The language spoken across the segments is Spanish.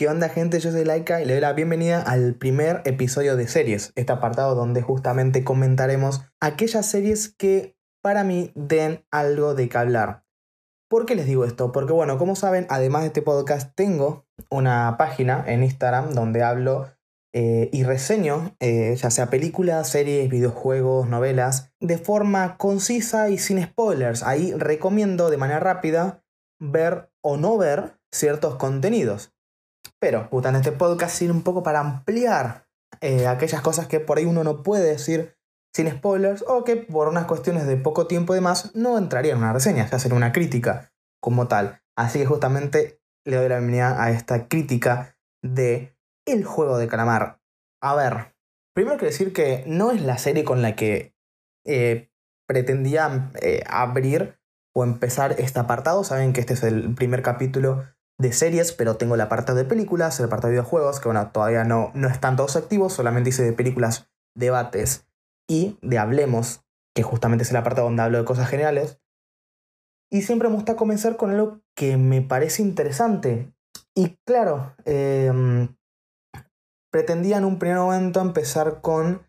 ¿Qué onda gente? Yo soy Laika y le doy la bienvenida al primer episodio de series, este apartado donde justamente comentaremos aquellas series que para mí den algo de qué hablar. ¿Por qué les digo esto? Porque bueno, como saben, además de este podcast tengo una página en Instagram donde hablo eh, y reseño eh, ya sea películas, series, videojuegos, novelas, de forma concisa y sin spoilers. Ahí recomiendo de manera rápida ver o no ver ciertos contenidos. Pero justamente este podcast sirve un poco para ampliar eh, aquellas cosas que por ahí uno no puede decir sin spoilers o que por unas cuestiones de poco tiempo y demás no entraría en una reseña, ya sería una crítica como tal. Así que justamente le doy la bienvenida a esta crítica de El juego de calamar. A ver, primero quiero decir que no es la serie con la que eh, pretendía eh, abrir o empezar este apartado. Saben que este es el primer capítulo de series, pero tengo el apartado de películas, el apartado de videojuegos, que bueno, todavía no, no están todos activos, solamente hice de películas, debates y de Hablemos, que justamente es el apartado donde hablo de cosas generales. Y siempre me gusta comenzar con algo que me parece interesante. Y claro, em, pretendía en un primer momento empezar con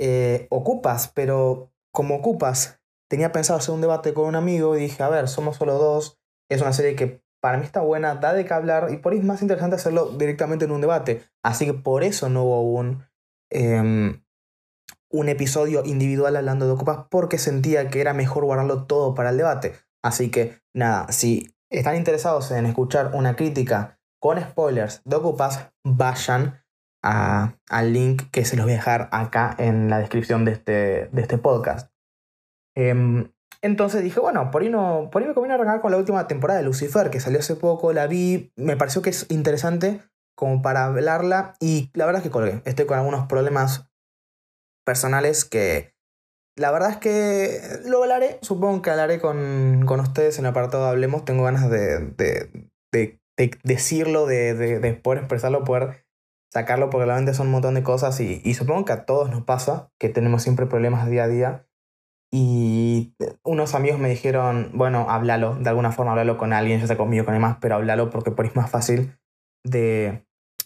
eh, Ocupas, pero como Ocupas tenía pensado hacer un debate con un amigo y dije, a ver, somos solo dos, es una serie que para mí está buena, da de qué hablar y por ahí es más interesante hacerlo directamente en un debate. Así que por eso no hubo un, em, un episodio individual hablando de Ocupas porque sentía que era mejor guardarlo todo para el debate. Así que nada, si están interesados en escuchar una crítica con spoilers de Ocupas, vayan al link que se los voy a dejar acá en la descripción de este, de este podcast. Em, entonces dije, bueno, por ahí, no, por ahí me conviene arrancar con la última temporada de Lucifer, que salió hace poco, la vi, me pareció que es interesante como para hablarla y la verdad es que colgué. Estoy con algunos problemas personales que la verdad es que lo hablaré, supongo que hablaré con, con ustedes en el apartado de Hablemos, tengo ganas de, de, de, de decirlo, de, poder expresarlo, poder sacarlo, porque realmente son un montón de cosas y supongo que a todos nos pasa, que tenemos siempre problemas día a día. Y unos amigos me dijeron, bueno, háblalo, de alguna forma háblalo con alguien, ya sea conmigo, con demás, pero háblalo porque por es más fácil de,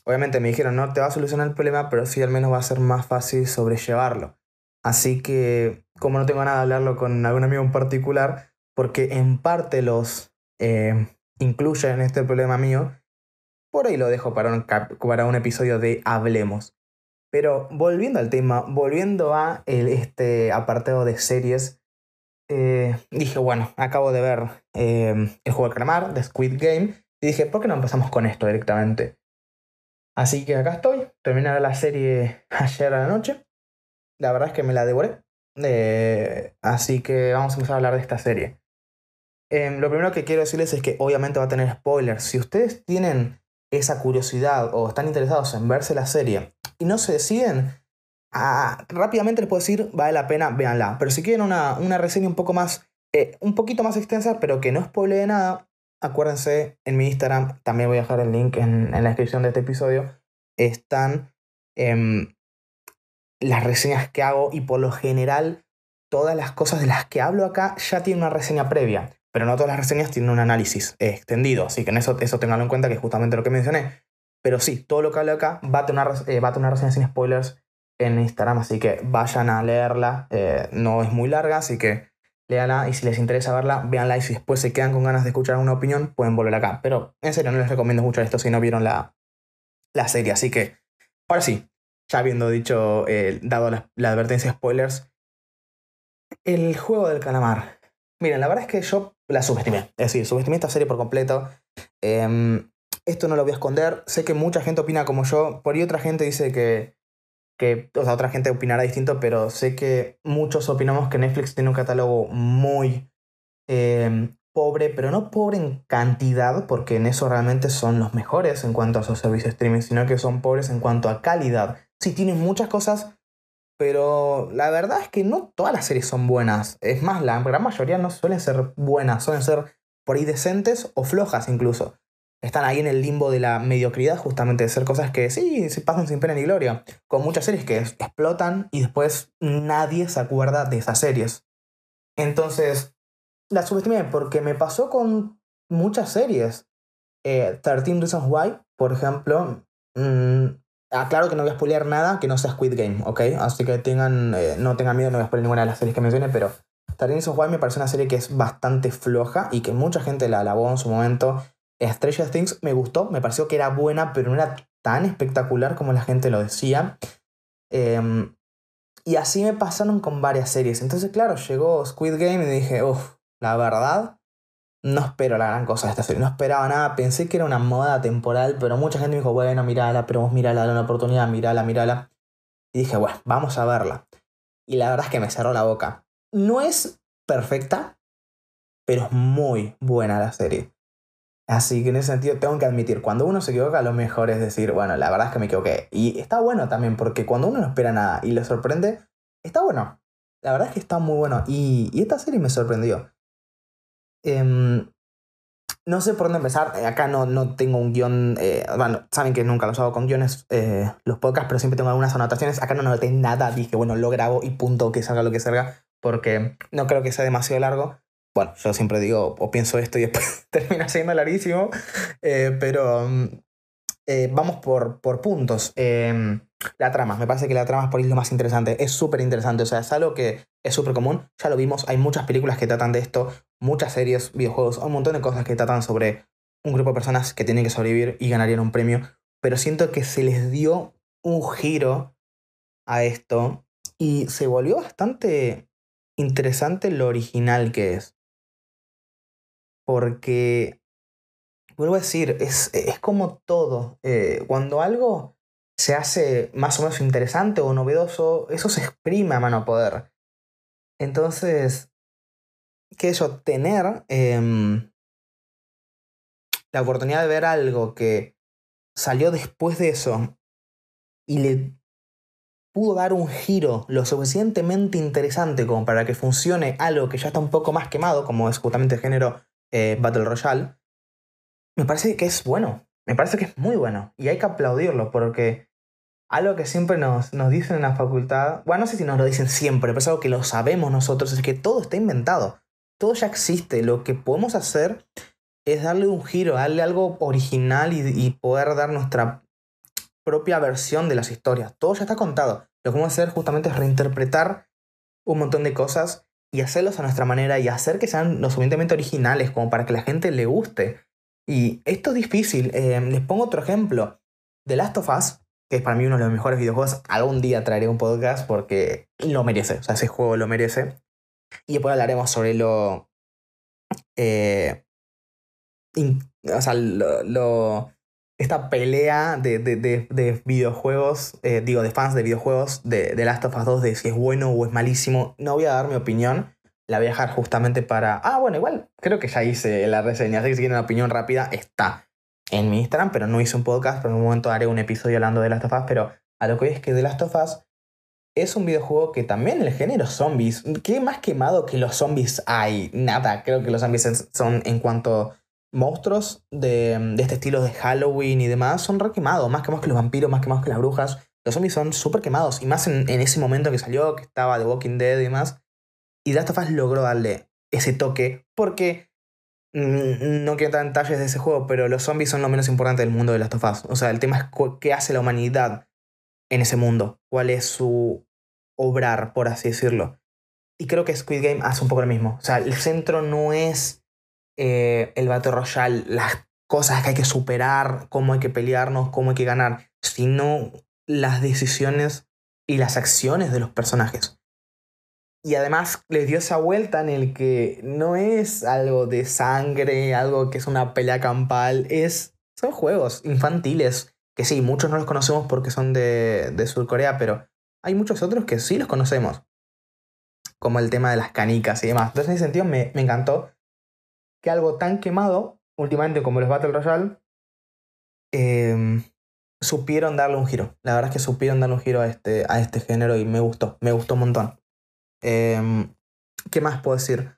Obviamente me dijeron, no te va a solucionar el problema, pero sí al menos va a ser más fácil sobrellevarlo. Así que, como no tengo nada de hablarlo con algún amigo en particular, porque en parte los eh, incluye en este problema mío, por ahí lo dejo para un, para un episodio de Hablemos. Pero volviendo al tema, volviendo a el, este apartado de series, eh, dije, bueno, acabo de ver eh, el juego de calamar, de Squid Game, y dije, ¿por qué no empezamos con esto directamente? Así que acá estoy, terminé la serie ayer a la noche. La verdad es que me la devoré. Eh, así que vamos a empezar a hablar de esta serie. Em, lo primero que quiero decirles es que obviamente va a tener spoilers. Si ustedes tienen esa curiosidad o están interesados en verse la serie y no se deciden, ah, rápidamente les puedo decir, vale la pena, véanla. Pero si quieren una, una reseña un poco más, eh, un poquito más extensa, pero que no spoilee nada, acuérdense, en mi Instagram, también voy a dejar el link en, la descripción de este episodio, están em, las reseñas que hago y por lo general todas las cosas de las que hablo acá ya tienen una reseña previa, pero no todas las reseñas tienen un análisis extendido, así que en eso, eso tenganlo en cuenta que es justamente lo que mencioné. Pero sí, todo lo que hablo acá va a tener una, eh, va a tener una reseña sin spoilers en Instagram, así que vayan a leerla, eh, no es muy larga, así que léala y si les interesa verla, véanla y si después se quedan con ganas de escuchar una opinión, pueden volver acá. Pero en serio, no les recomiendo mucho esto si no vieron la, la serie. Así que, ahora sí, ya habiendo dicho, eh, dado la, advertencia de spoilers, el juego del calamar. Miren, la verdad es que yo la subestimé. Es decir, subestimé esta serie por completo. Em, esto no lo voy a esconder. Sé que mucha gente opina como yo. Por ahí otra gente dice que que o sea, otra gente opinará distinto, pero sé que muchos opinamos que Netflix tiene un catálogo muy em, pobre, pero no pobre en cantidad, porque en eso realmente son los mejores en cuanto a sus servicios de streaming, sino que son pobres en cuanto a calidad. Sí, tienen muchas cosas, pero la verdad es que no todas las series son buenas. Es más, la gran mayoría no suelen ser buenas, suelen ser por ahí decentes o flojas incluso están ahí en el limbo de la mediocridad, justamente de ser cosas que sí, se pasan sin pena ni gloria. Con muchas series que explotan y después nadie se acuerda de esas series. Entonces, la subestimé porque me pasó con muchas series. Eh, 13 Reasons Why por ejemplo, mm, aclaro que no voy a spoilear nada que no sea Squid Game, ¿ok? Así que tengan, eh, no tengan miedo, no voy a spoilear ninguna de las series que mencioné, pero Tarines of Wild me parece una serie que es bastante floja y que mucha gente la alabó en su momento. Stranger Things me gustó, me pareció que era buena, pero no era tan espectacular como la gente lo decía. Em, y así me pasaron con varias series. Entonces, claro, llegó Squid Game y dije, uff, la verdad, no espero la gran cosa de esta serie. No esperaba nada, pensé que era una moda temporal, pero mucha gente me dijo, bueno, mírala, pero vos mírala, dale una oportunidad, mírala, mírala. Y dije, bueno, vamos a verla. Y la verdad es que me cerró la boca. No es perfecta, pero es muy buena la serie. Así que en ese sentido tengo que admitir, cuando uno se equivoca, lo mejor es decir, bueno, la verdad es que me equivoqué. Y está bueno también, porque cuando uno no espera nada y le sorprende, está bueno. La verdad es que está muy bueno. Y, esta serie me sorprendió. Em, no sé por dónde empezar. Acá no, no tengo un guion. Eh, bueno, saben que nunca los hago con guiones eh, los podcasts, pero siempre tengo algunas anotaciones. Acá no noté nada. Dije, bueno, lo grabo y punto, que salga lo que salga, porque no creo que sea demasiado largo bueno, yo siempre digo o pienso esto y después termina siendo larguísimo, eh, pero mm, eh, vamos por, por puntos. Em, la trama, me parece que la trama es por ahí lo más interesante, es súper interesante, o sea, es algo que es súper común, ya lo vimos, hay muchas películas que tratan de esto, muchas series, videojuegos, un montón de cosas que tratan sobre un grupo de personas que tienen que sobrevivir y ganarían un premio, pero siento que se les dio un giro a esto y se volvió bastante interesante lo original que es porque, vuelvo a decir, es, es como todo. Eh, cuando algo se hace más o menos interesante o novedoso, eso se exprime a mano poder. Entonces, que eso, tener em, la oportunidad de ver algo que salió después de eso y le pudo dar un giro lo suficientemente interesante como para que funcione algo que ya está un poco más quemado, como es justamente el género eh, Battle Royale, me parece que es bueno. Me parece que es muy bueno. Y hay que aplaudirlo porque algo que siempre nos, nos dicen en la facultad, bueno, no sé si nos lo dicen siempre, pero es algo que lo sabemos nosotros, es que todo está inventado. Todo ya existe. Lo que podemos hacer es darle un giro, darle algo original y, y poder dar nuestra propia versión de las historias. Todo ya está contado. Lo que vamos a hacer justamente es reinterpretar un montón de cosas y hacerlos a nuestra manera y hacer que sean lo suficientemente originales como para que la gente le guste. Y esto es difícil. Eh, les pongo otro ejemplo. The Last of Us, que es para mí uno de los mejores videojuegos, algún día traeré un podcast porque lo merece. O sea, ese juego lo merece. Y después hablaremos sobre lo... Eh, o sea, lo esta pelea de, de, videojuegos, eh, digo, de fans de videojuegos de, de Last of Us 2, de si es bueno o es malísimo. No voy a dar mi opinión, la voy a dejar justamente para... Ah, bueno, igual creo que ya hice la reseña, así que si quieren una opinión rápida, está en mi Instagram, pero no hice un podcast, pero en un momento haré un episodio hablando de Last of Us, pero a lo que voy es que The Last of Us es un videojuego que también el género zombies, ¿qué más quemado que los zombies hay? Nada, creo que los zombies son en cuanto monstruos de, este estilo de Halloween y demás son re quemados, más quemados que los vampiros, más quemados que las brujas. Los zombies son súper quemados, y más en, ese momento que salió, que estaba The Walking Dead y demás. Y Last of Us logró darle ese toque, porque mm, no quiero entrar en detalles de ese juego, pero los zombies son lo menos importante del mundo de Last of Us. O sea, el tema es qué hace la humanidad en ese mundo, cuál es su obrar, por así decirlo. Y creo que Squid Game hace un poco lo mismo. O sea, el centro no es eh, el Battle Royale, las cosas que hay que superar, cómo hay que pelearnos, cómo hay que ganar, sino las decisiones y las acciones de los personajes. Y además les dio esa vuelta en el que no es algo de sangre, algo que es una pelea campal, es, son juegos infantiles, que sí, muchos no los conocemos porque son de, de Sur Corea, pero hay muchos otros que sí los conocemos, como el tema de las canicas y demás. Entonces en ese sentido me, me encantó que algo tan quemado, últimamente como los Battle Royale, em, supieron darle un giro. La verdad es que supieron darle un giro a este, a este género y me gustó, me gustó un montón. Em, ¿Qué más puedo decir?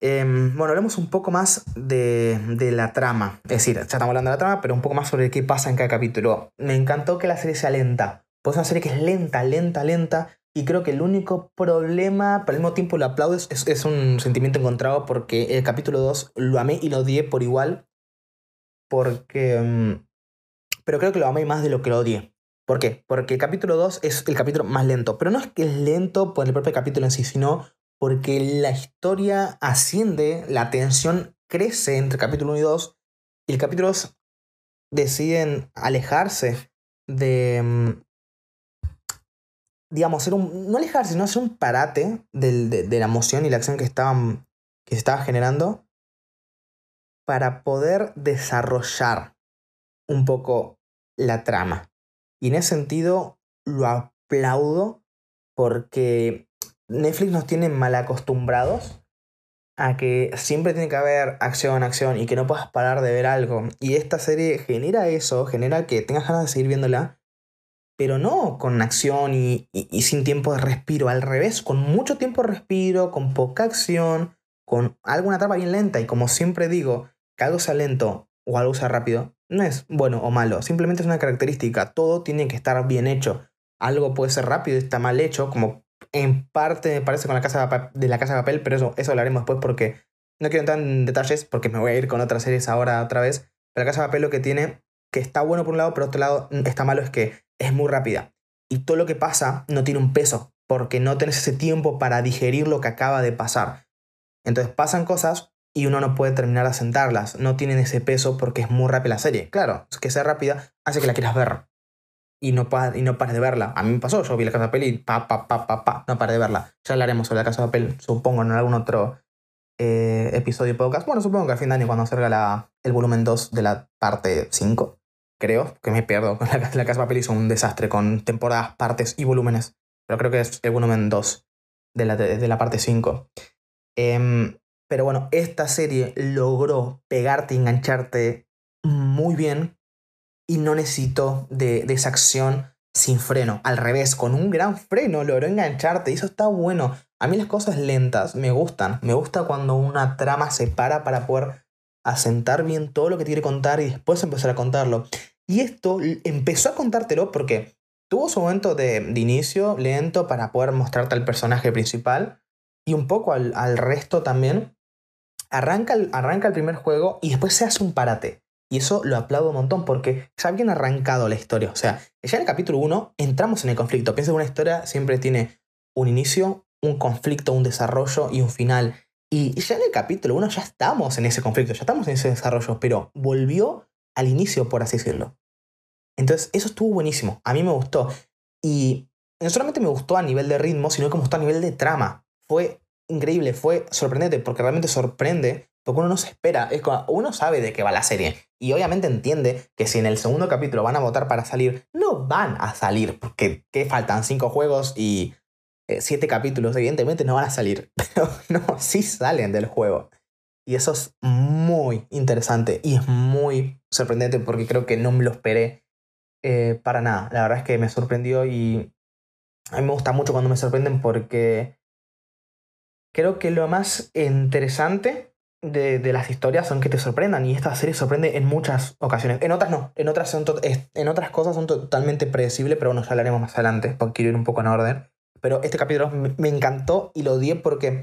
Em, bueno, hablemos un poco más de, de, la trama. Es decir, ya estamos hablando de la trama, pero un poco más sobre qué pasa en cada capítulo. Me encantó que la serie sea lenta. Pues una serie que es lenta, lenta, lenta, y creo que el único problema, pero al mismo tiempo lo aplaudes, es, un sentimiento encontrado porque el capítulo 2 lo amé y lo odié por igual. Porque mm, pero creo que lo amé más de lo que lo odié. ¿Por qué? Porque el capítulo 2 es el capítulo más lento, pero no es que es lento por el propio capítulo en sí, sino porque la historia asciende, la tensión crece entre capítulo 1 y 2, y el capítulo 2 deciden alejarse de, mm, digamos, ser un, no alejarse, sino hacer un parate de, la emoción y la acción que, estaban, que se estaba generando para poder desarrollar un poco la trama. Y en ese sentido lo aplaudo porque Netflix nos tiene mal acostumbrados a que siempre tiene que haber acción, acción y que no puedas parar de ver algo. Y esta serie genera eso, genera que tengas ganas de seguir viéndola, pero no con acción y, sin tiempo de respiro, al revés, con mucho tiempo de respiro, con poca acción, con alguna trama bien lenta. Y como siempre digo, que algo sea lento o algo sea rápido, no es bueno o malo, simplemente es una característica, todo tiene que estar bien hecho. Algo puede ser rápido y está mal hecho, como en parte me parece con la casa de la casa de papel, pero eso, eso hablaremos después porque no quiero entrar en detalles porque me voy a ir con otras series ahora otra vez. Pero la casa de papel lo que tiene, que está bueno por un lado, pero por otro lado está malo es que es muy rápida. Y todo lo que pasa no tiene un peso, porque no tenés ese tiempo para digerir lo que acaba de pasar. Entonces pasan cosas y uno no puede terminar de asentarlas. No tienen ese peso porque es muy rápida la serie. Claro, que sea rápida hace que la quieras ver. Y no, y no pares de verla. A mí me pasó, yo vi la casa de papel y pa, pa, pa, pa, pa, no paré de verla. Ya hablaremos sobre la casa de papel, supongo, en algún otro eh, episodio podcast. Bueno, supongo que al fin de año cuando salga la, el volumen 2 de la parte 5, creo, que me pierdo. La, casa de papel hizo un desastre con temporadas, partes y volúmenes. Pero creo que es el volumen 2 de la, de, la parte 5. Em, pero bueno, esta serie logró pegarte y engancharte muy bien y no necesito de, esa acción sin freno. Al revés, con un gran freno logró engancharte y eso está bueno. A mí las cosas lentas me gustan. Me gusta cuando una trama se para para poder asentar bien todo lo que quiere contar y después empezar a contarlo. Y esto empezó a contártelo porque tuvo su momento de, inicio lento para poder mostrarte al personaje principal y un poco al, al resto también arranca el, arranca el primer juego y después se hace un parate. Y eso lo aplaudo un montón porque ya habían arrancado la historia. O sea, ya en el capítulo 1 entramos en el conflicto. Piensa que una historia siempre tiene un inicio, un conflicto, un desarrollo y un final. Y ya en el capítulo 1 ya estamos en ese conflicto, ya estamos en ese desarrollo, pero volvió al inicio, por así decirlo. Entonces, eso estuvo buenísimo. A mí me gustó. Y no solamente me gustó a nivel de ritmo, sino que me gustó a nivel de trama. Fue increíble, fue sorprendente, porque realmente sorprende, porque uno no se espera, es como, uno sabe de qué va la serie, y obviamente entiende que si en el segundo capítulo van a votar para salir, no van a salir, porque ¿qué faltan? Cinco juegos y siete capítulos, evidentemente no van a salir, pero no, sí salen del juego. Y eso es muy interesante y es muy sorprendente porque creo que no me lo esperé eh, para nada. La verdad es que me sorprendió y a mí me gusta mucho cuando me sorprenden porque creo que lo más interesante de, las historias son que te sorprendan y esta serie sorprende en muchas ocasiones. En otras no, en otras, son en otras cosas son totalmente predecibles, pero bueno, ya hablaremos más adelante porque quiero ir un poco en orden. Pero este capítulo me, encantó y lo odié porque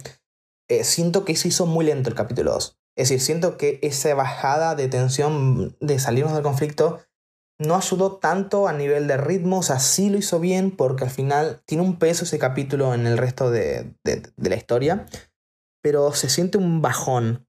eh, siento que se hizo muy lento el capítulo 2. Es decir, siento que esa bajada de tensión de salirnos del conflicto no ayudó tanto a nivel de ritmo, o sea, sí lo hizo bien porque al final tiene un peso ese capítulo en el resto de, la historia, pero se siente un bajón,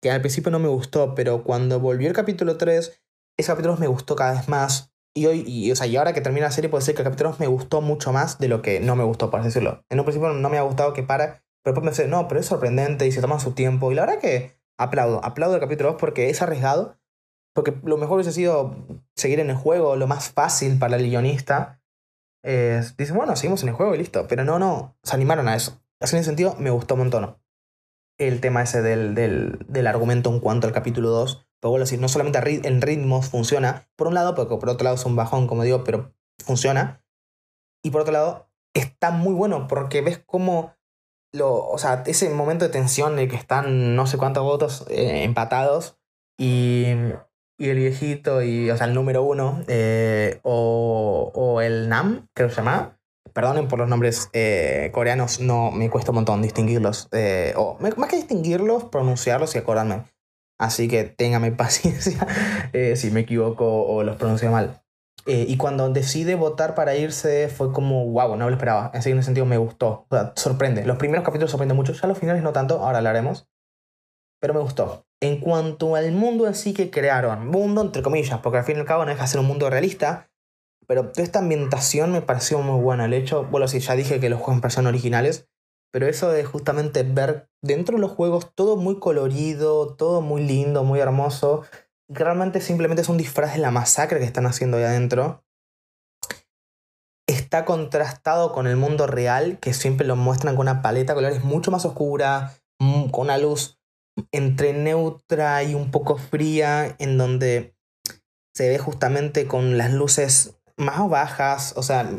que al principio no me gustó, pero cuando volvió el capítulo 3, ese capítulo me gustó cada vez más. Y hoy, y, o sea, y ahora que termina la serie, puede ser que el capítulo 2 me gustó mucho más de lo que no me gustó, por decirlo. En un principio no me ha gustado que para, pero después me dice, no, pero es sorprendente y se toma su tiempo. Y la verdad que aplaudo, aplaudo el capítulo 2 porque es arriesgado, porque lo mejor hubiese sido seguir en el juego, lo más fácil para el guionista. Es, dice, bueno, seguimos en el juego y listo. Pero no, no, se animaron a eso. Así en ese sentido, me gustó un montón. El tema ese del, del, del argumento en cuanto al capítulo 2. Pero bueno, decir, no solamente en ritmos funciona, por un lado, porque por otro lado es un bajón, como digo, pero funciona. Y por otro lado, está muy bueno porque ves cómo lo, o sea, ese momento de tensión en el que están no sé cuántos votos eh, empatados y y el viejito, y, o sea, el número uno, eh, o, o, el Nam, creo que se llama. Perdonen por los nombres eh, coreanos, no me cuesta un montón distinguirlos. O más que distinguirlos, pronunciarlos y acordarme. Así que téngame paciencia eh, si me equivoco o los pronuncio mal. Eh, y cuando decide votar para irse fue como, wow, no lo esperaba. En ese sentido me gustó. O sorprende. Los primeros capítulos sorprenden mucho, ya los finales no tanto, ahora hablaremos. Pero me gustó. En cuanto al mundo en sí que crearon, mundo entre comillas, porque al fin y al cabo no deja de ser un mundo realista, pero toda esta ambientación me pareció muy buena. El hecho, bueno, sí, ya dije que los juegos me parecieron originales, pero eso de justamente ver dentro de los juegos todo muy colorido, todo muy lindo, muy hermoso, realmente simplemente es un disfraz de la masacre que están haciendo ahí adentro. Está contrastado con el mundo real, que siempre lo muestran con una paleta de colores mucho más oscura, mm, con una luz entre neutra y un poco fría, en donde se ve justamente con las luces más bajas. O sea,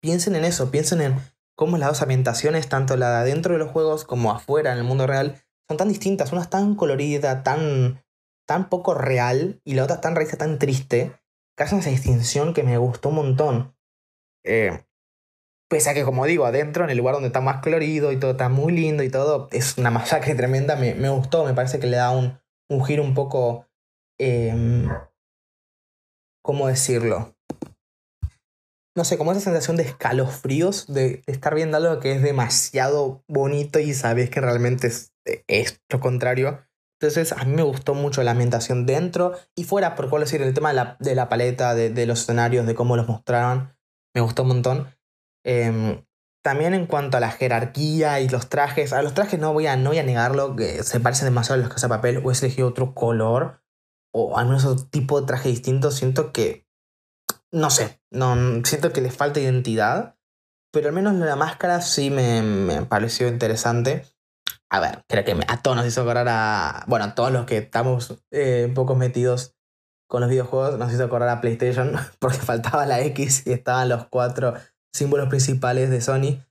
piensen en eso, piensen en cómo las dos ambientaciones, tanto la de adentro de los juegos como afuera en el mundo real, son tan distintas. Una es tan colorida, tan tan poco real y la otra tan realista, tan triste, que hacen esa distinción que me gustó un montón. Eh, pese a que, como digo, adentro, en el lugar donde está más colorido y todo está muy lindo y todo, es una masacre tremenda, me, me gustó, me parece que le da un, un giro un poco... Em, ¿Cómo decirlo? No sé, como esa sensación de escalofríos, de, estar viendo algo que es demasiado bonito y sabes que realmente es, es lo contrario. Entonces a mí me gustó mucho la ambientación dentro y fuera, por cuál decir, el tema de la, de la paleta, de, de, los escenarios, de cómo los mostraron, me gustó un montón. Eh, también en cuanto a la jerarquía y los trajes, a los trajes no voy a, no voy a negarlo, que se parecen demasiado a los que hace papel, o he elegido otro color, o al menos otro tipo de traje distinto, siento que, no sé, no, siento que les falta identidad, pero al menos la máscara sí me, me pareció interesante a ver, creo que a todos nos hizo acordar a. Bueno, a todos los que estamos eh, un poco metidos con los videojuegos, nos hizo acordar a PlayStation, porque faltaba la X y estaban los cuatro símbolos principales de Sony.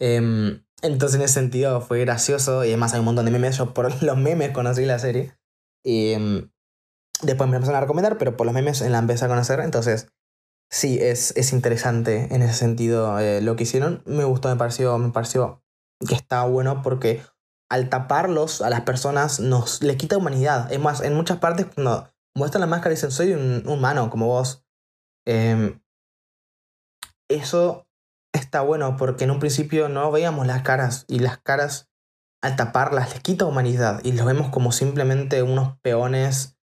Em, entonces, en ese sentido, fue gracioso y además hay un montón de memes. Yo por los memes conocí la serie. Y em, después me empezaron a recomendar, pero por los memes la empecé a conocer. Entonces, sí, es, es interesante en ese sentido eh, lo que hicieron. Me gustó, me pareció, me pareció que está bueno porque al taparlos a las personas nos le quita humanidad. Es más, en muchas partes cuando muestran la máscara y dicen soy un humano como vos. Em, eso está bueno porque en un principio no veíamos las caras y las caras al taparlas les quita humanidad y los vemos como simplemente unos peones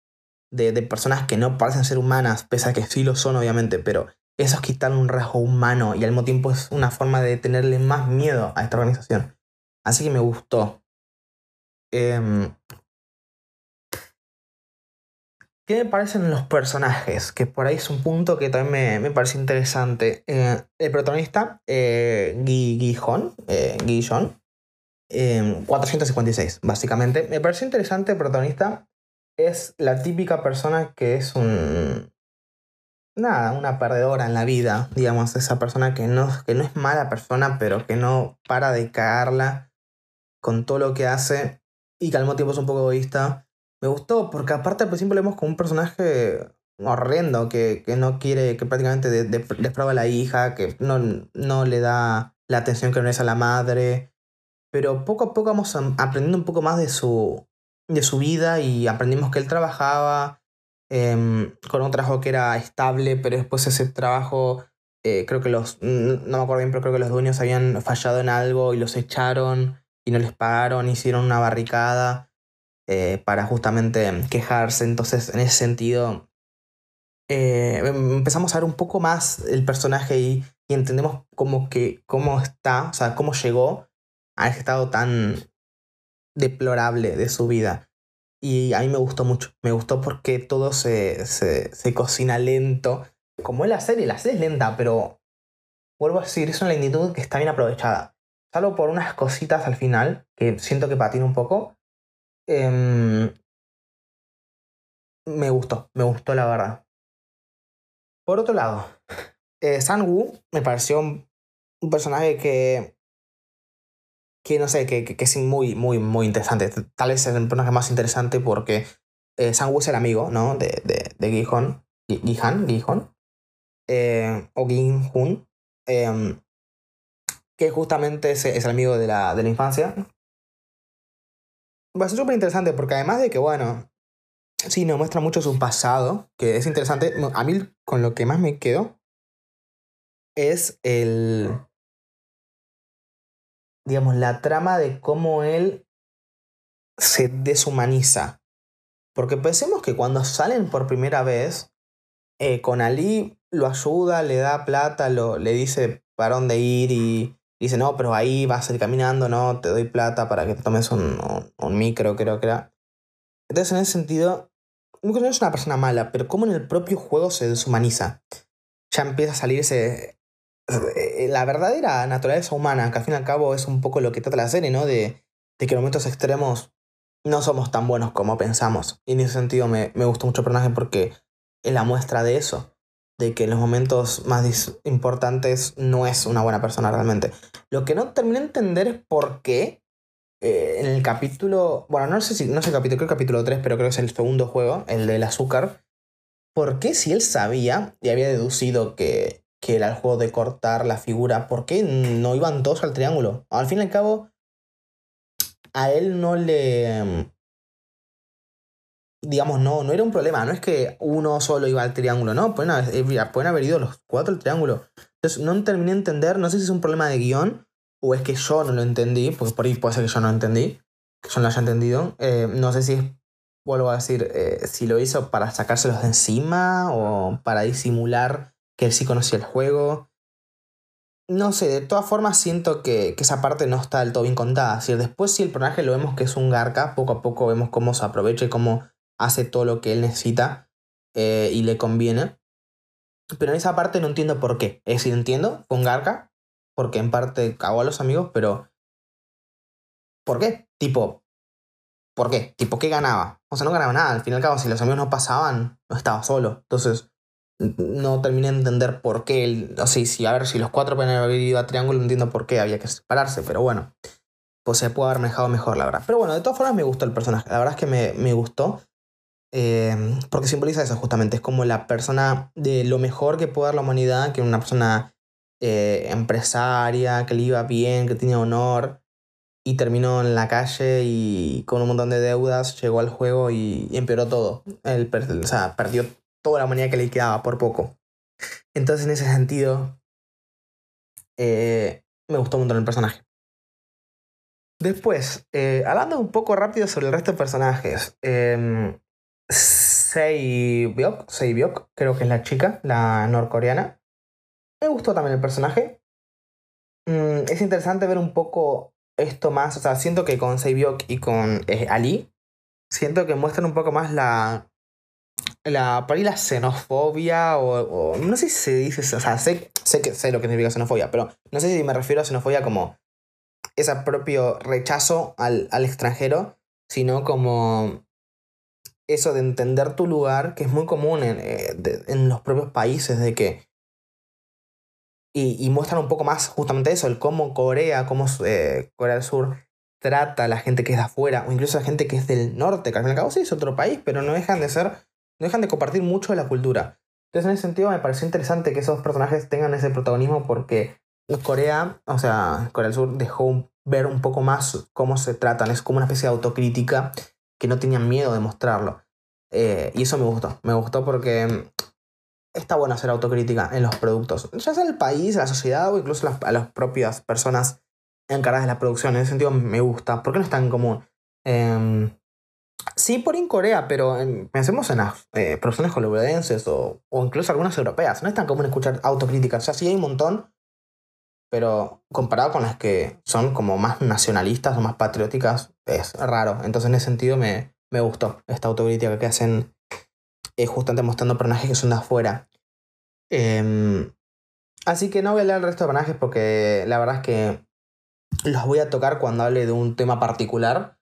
de, personas que no parecen ser humanas, pese a que sí lo son obviamente, pero eso es quitar un rasgo humano y al mismo tiempo es una forma de tenerle más miedo a esta organización. Así que me gustó. Em, ¿Qué me parecen los personajes? Que por ahí es un punto que también me, parece interesante. Eh, el protagonista, eh, Guy, eh, 456, em, básicamente. Me parece interesante el protagonista. Es la típica persona que es un. Nada, una perdedora en la vida, digamos, esa persona que no, que no es mala persona, pero que no para de cagarla con todo lo que hace y que al mismo tiempo es un poco egoísta. Me gustó porque aparte al principio lo vemos como un personaje horrendo que, que no quiere, que prácticamente desprova a la hija, que no, no le da la atención que merece a la madre. Pero poco a poco vamos aprendiendo un poco más de su, de su vida y aprendimos que él trabajaba em, con un trabajo que era estable, pero después ese trabajo, eh, creo que los, no me acuerdo bien, pero creo que los dueños habían fallado en algo y los echaron y no les pagaron, hicieron una barricada eh, para justamente quejarse. Entonces, en ese sentido, eh, em, empezamos a ver un poco más el personaje y, y entendemos cómo, que, cómo está, o sea, cómo llegó a ese estado tan deplorable de su vida. Y a mí me gustó mucho, me gustó porque todo se, se, se cocina lento. Como es la serie, la serie es lenta, pero vuelvo a decir, es una lentitud que está bien aprovechada salvo por unas cositas al final, que siento que patina un poco, em, me gustó, me gustó la verdad. Por otro lado, eh, Sang-woo me pareció un, personaje que, que no sé, que, que, es muy, muy, muy interesante. Tal vez es el personaje más interesante porque eh, es el amigo, ¿no? De, de, de Gi-han, Gi-han, eh, o Gi-hun. Em, que justamente es, es el amigo de la, de la infancia. Va a ser súper interesante porque además de que, bueno, sí, nos muestra mucho su pasado, que es interesante. A mí con lo que más me quedo es el, digamos, la trama de cómo él se deshumaniza. Porque pensemos que cuando salen por primera vez, eh, con Ali lo ayuda, le da plata, lo, le dice para dónde ir y dice, no, pero ahí vas a ir caminando, no, te doy plata para que te tomes un, micro, creo que era. Entonces, en ese sentido, no es una persona mala, pero como en el propio juego se deshumaniza. Ya empieza a salirse la verdadera naturaleza humana, que al fin y al cabo es un poco lo que trata la serie, ¿no? De, que en momentos extremos no somos tan buenos como pensamos. Y en ese sentido me, me gustó mucho el personaje porque es la muestra de eso. De que en los momentos más importantes no es una buena persona realmente. Lo que no terminé de entender es por qué eh, en el capítulo. Bueno, no sé si. No sé el capítulo, creo que capítulo 3, pero creo que es el segundo juego, el del azúcar. ¿Por qué si él sabía y había deducido que, que era el juego de cortar la figura, ¿por qué no iban todos al triángulo? Al fin y al cabo, a él no le... Digamos, no, no era un problema, no es que uno solo iba al triángulo, no, pueden haber, eh, pueden haber ido los cuatro al triángulo. Entonces no terminé de entender, no sé si es un problema de guion o es que yo no lo entendí, porque por ahí puede ser que yo no lo entendí, que yo no haya entendido. Eh, no sé si es, vuelvo a decir, eh, si lo hizo para sacárselos de encima o para disimular que él sí conocía el juego. No sé, de todas formas siento que, esa parte no está del todo bien contada. Si después si el personaje lo vemos que es un garca, poco a poco vemos cómo se aprovecha y cómo hace todo lo que él necesita eh, y le conviene. Pero en esa parte no entiendo por qué. Es decir, entiendo, fue un garca, porque en parte cagó a los amigos, pero... ¿Por qué? Tipo, ¿por qué? Tipo, ¿qué ganaba? O sea, no ganaba nada. Al fin y al cabo, si los amigos no pasaban, no estaba solo. Entonces, no terminé de entender por qué. El, o sea, si, a ver, si los cuatro pueden haber ido a triángulo, entiendo por qué había que separarse, pero bueno. Pues se puede haber manejado mejor, la verdad. Pero bueno, de todas formas me gustó el personaje. La verdad es que me, me gustó. Eh, porque simboliza eso justamente. Es como la persona de lo mejor que puede dar la humanidad, que una persona eh, empresaria, que le iba bien, que tenía honor. Y terminó en la calle y con un montón de deudas llegó al juego y, empeoró todo. El, o sea, perdió toda la humanidad que le quedaba por poco. Entonces, en ese sentido, eh, me gustó un montón el personaje. Después, eh, hablando un poco rápido sobre el resto de personajes. Eh, Sei Byok, creo que es la chica, la norcoreana. Me gustó también el personaje. Mm, es interesante ver un poco esto más. O sea, siento que con Sei y con eh, Ali, siento que muestran un poco más la, la, por ahí la xenofobia o, no sé si se dice, o sea, sé, sé que sé lo que significa xenofobia, pero no sé si me refiero a xenofobia como ese propio rechazo al, al extranjero, sino como eso de entender tu lugar, que es muy común en, eh, en los propios países, de que... Y, y, muestran un poco más justamente eso, el cómo Corea, cómo eh, Corea del Sur trata a la gente que es de afuera, o incluso a la gente que es del norte, que al fin y al cabo sí es otro país, pero no dejan de ser no dejan de compartir mucho de la cultura. Entonces, en ese sentido, me pareció interesante que esos personajes tengan ese protagonismo porque Corea, o sea, Corea del Sur dejó ver un poco más cómo se tratan. Es como una especie de autocrítica que no tenían miedo de mostrarlo. Eh, y eso me gustó. Me gustó porque está bueno hacer autocrítica en los productos. Ya sea el país, la sociedad o incluso a las propias personas encargadas de la producción. En ese sentido me gusta. ¿Por qué no es tan común? Eh, Sí, por en Corea, pero pensemos en las eh, producciones hollywoodenses o, o, incluso algunas europeas. No es tan común escuchar autocríticas. O sea, sí hay un montón, pero comparado con las que son como más nacionalistas o más patrióticas, es raro. Entonces, en ese sentido, me, me gustó esta autocrítica que hacen eh, justamente mostrando personajes que son de afuera. Em, así que no voy a leer el resto de personajes porque la verdad es que los voy a tocar cuando hable de un tema particular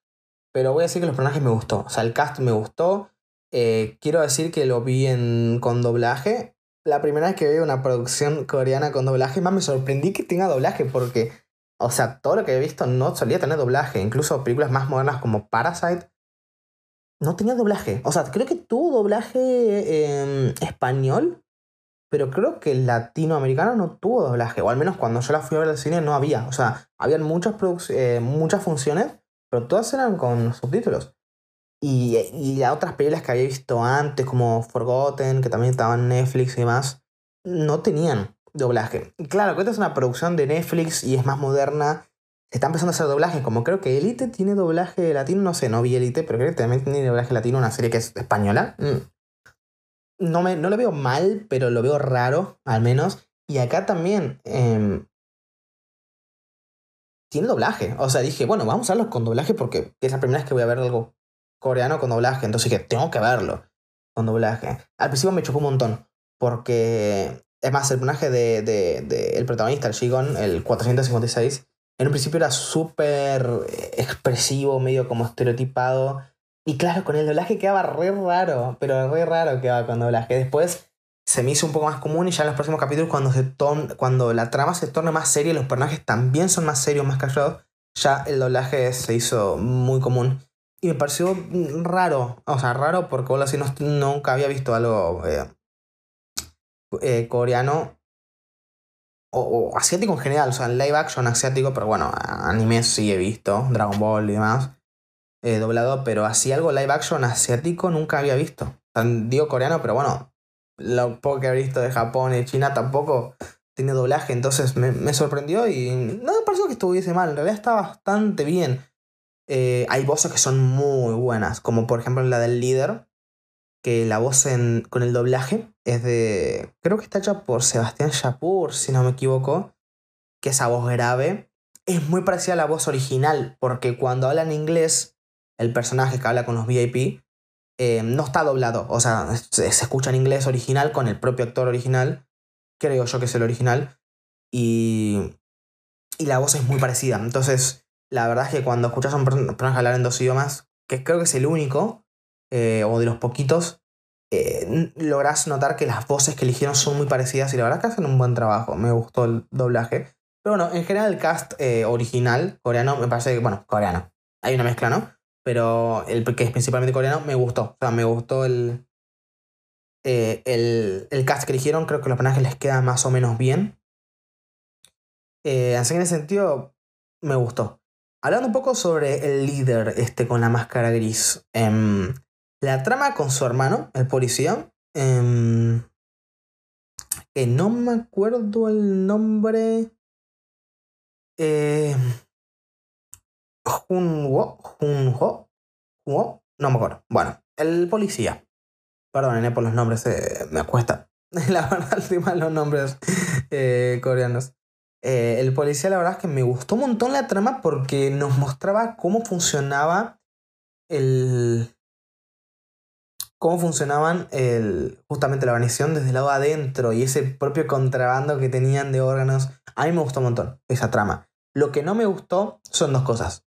pero voy a decir que los personajes me gustó. O sea, el cast me gustó. Eh, quiero decir que lo vi en, con doblaje. La primera vez que vi una producción coreana con doblaje, más me sorprendí que tenga doblaje porque, o sea, todo lo que he visto no solía tener doblaje. Incluso películas más modernas como Parasite no tenía doblaje. O sea, creo que tuvo doblaje español, pero creo que el latinoamericano no tuvo doblaje. O al menos cuando yo la fui a ver al cine no había. O sea, habían muchas, eh, muchas funciones pero todas eran con subtítulos. Y, y otras películas que había visto antes, como Forgotten, que también estaban en Netflix y demás, no tenían doblaje. Claro, que esta es una producción de Netflix y es más moderna. Se está empezando a hacer doblaje, como creo que Elite tiene doblaje latino, no sé, no vi Elite, pero creo que también tiene doblaje latino, una serie que es española. Mm. No, me, no lo veo mal, pero lo veo raro, al menos. Y acá también em, tiene doblaje. O sea, dije, bueno, vamos a verlo con doblaje porque es la primera vez que voy a ver algo coreano con doblaje. Entonces dije, tengo que verlo con doblaje. Al principio me chocó un montón. Porque, es más, el personaje de, de, el protagonista, el Shigon, el 456, en un principio era súper expresivo, medio como estereotipado. Y claro, con el doblaje quedaba re raro, pero re raro quedaba con doblaje. Después se me hizo un poco más común y ya en los próximos capítulos cuando, se cuando la trama se torne más seria y los personajes también son más serios, más callados, ya el doblaje se hizo muy común. Y me pareció raro, o sea, raro porque vos así no, nunca había visto algo eh, eh, coreano o, asiático en general, o sea, live action asiático, pero bueno, anime sí he visto, Dragon Ball y demás, eh, doblado, pero así algo live action asiático nunca había visto. Digo coreano, pero bueno, lo poco que he visto de Japón y China tampoco tiene doblaje, entonces me, sorprendió y no me pareció que estuviese mal, en realidad está bastante bien. Eh, hay voces que son muy buenas, como por ejemplo la del líder, que la voz con el doblaje es de, creo que está hecha por Sebastián Chapur, si no me equivoco, que esa voz grave es muy parecida a la voz original, porque cuando habla en inglés, el personaje que habla con los VIP eh, no está doblado, o sea, se, escucha en inglés original con el propio actor original, creo yo que es el original, y, y la voz es muy parecida. Entonces, la verdad es que cuando escuchas a un personaje hablar en dos idiomas, que creo que es el único, eh, o de los poquitos, eh, notar que las voces que eligieron son muy parecidas y la verdad que hacen un buen trabajo. Me gustó el doblaje. Pero bueno, en general el cast original coreano me parece que, bueno, coreano. Hay una mezcla, ¿no? Pero el que es principalmente coreano me gustó. O sea, me gustó el, eh, el, el, cast que eligieron. Creo que los personajes les queda más o menos bien. Eh, así que en ese sentido, me gustó. Hablando un poco sobre el líder este con la máscara gris. Em, la trama con su hermano, el policía. Em, que no me acuerdo el nombre. Eh, Junwo, Junho, no me acuerdo. Bueno, el policía. Perdónenme por los nombres, eh, me cuesta. La verdad, mal los nombres eh, coreanos. Eh, el policía, la verdad es que me gustó un montón la trama porque nos mostraba cómo funcionaba el. cómo funcionaban el, justamente la organización desde el lado adentro y ese propio contrabando que tenían de órganos. A mí me gustó un montón esa trama. Lo que no me gustó son dos cosas.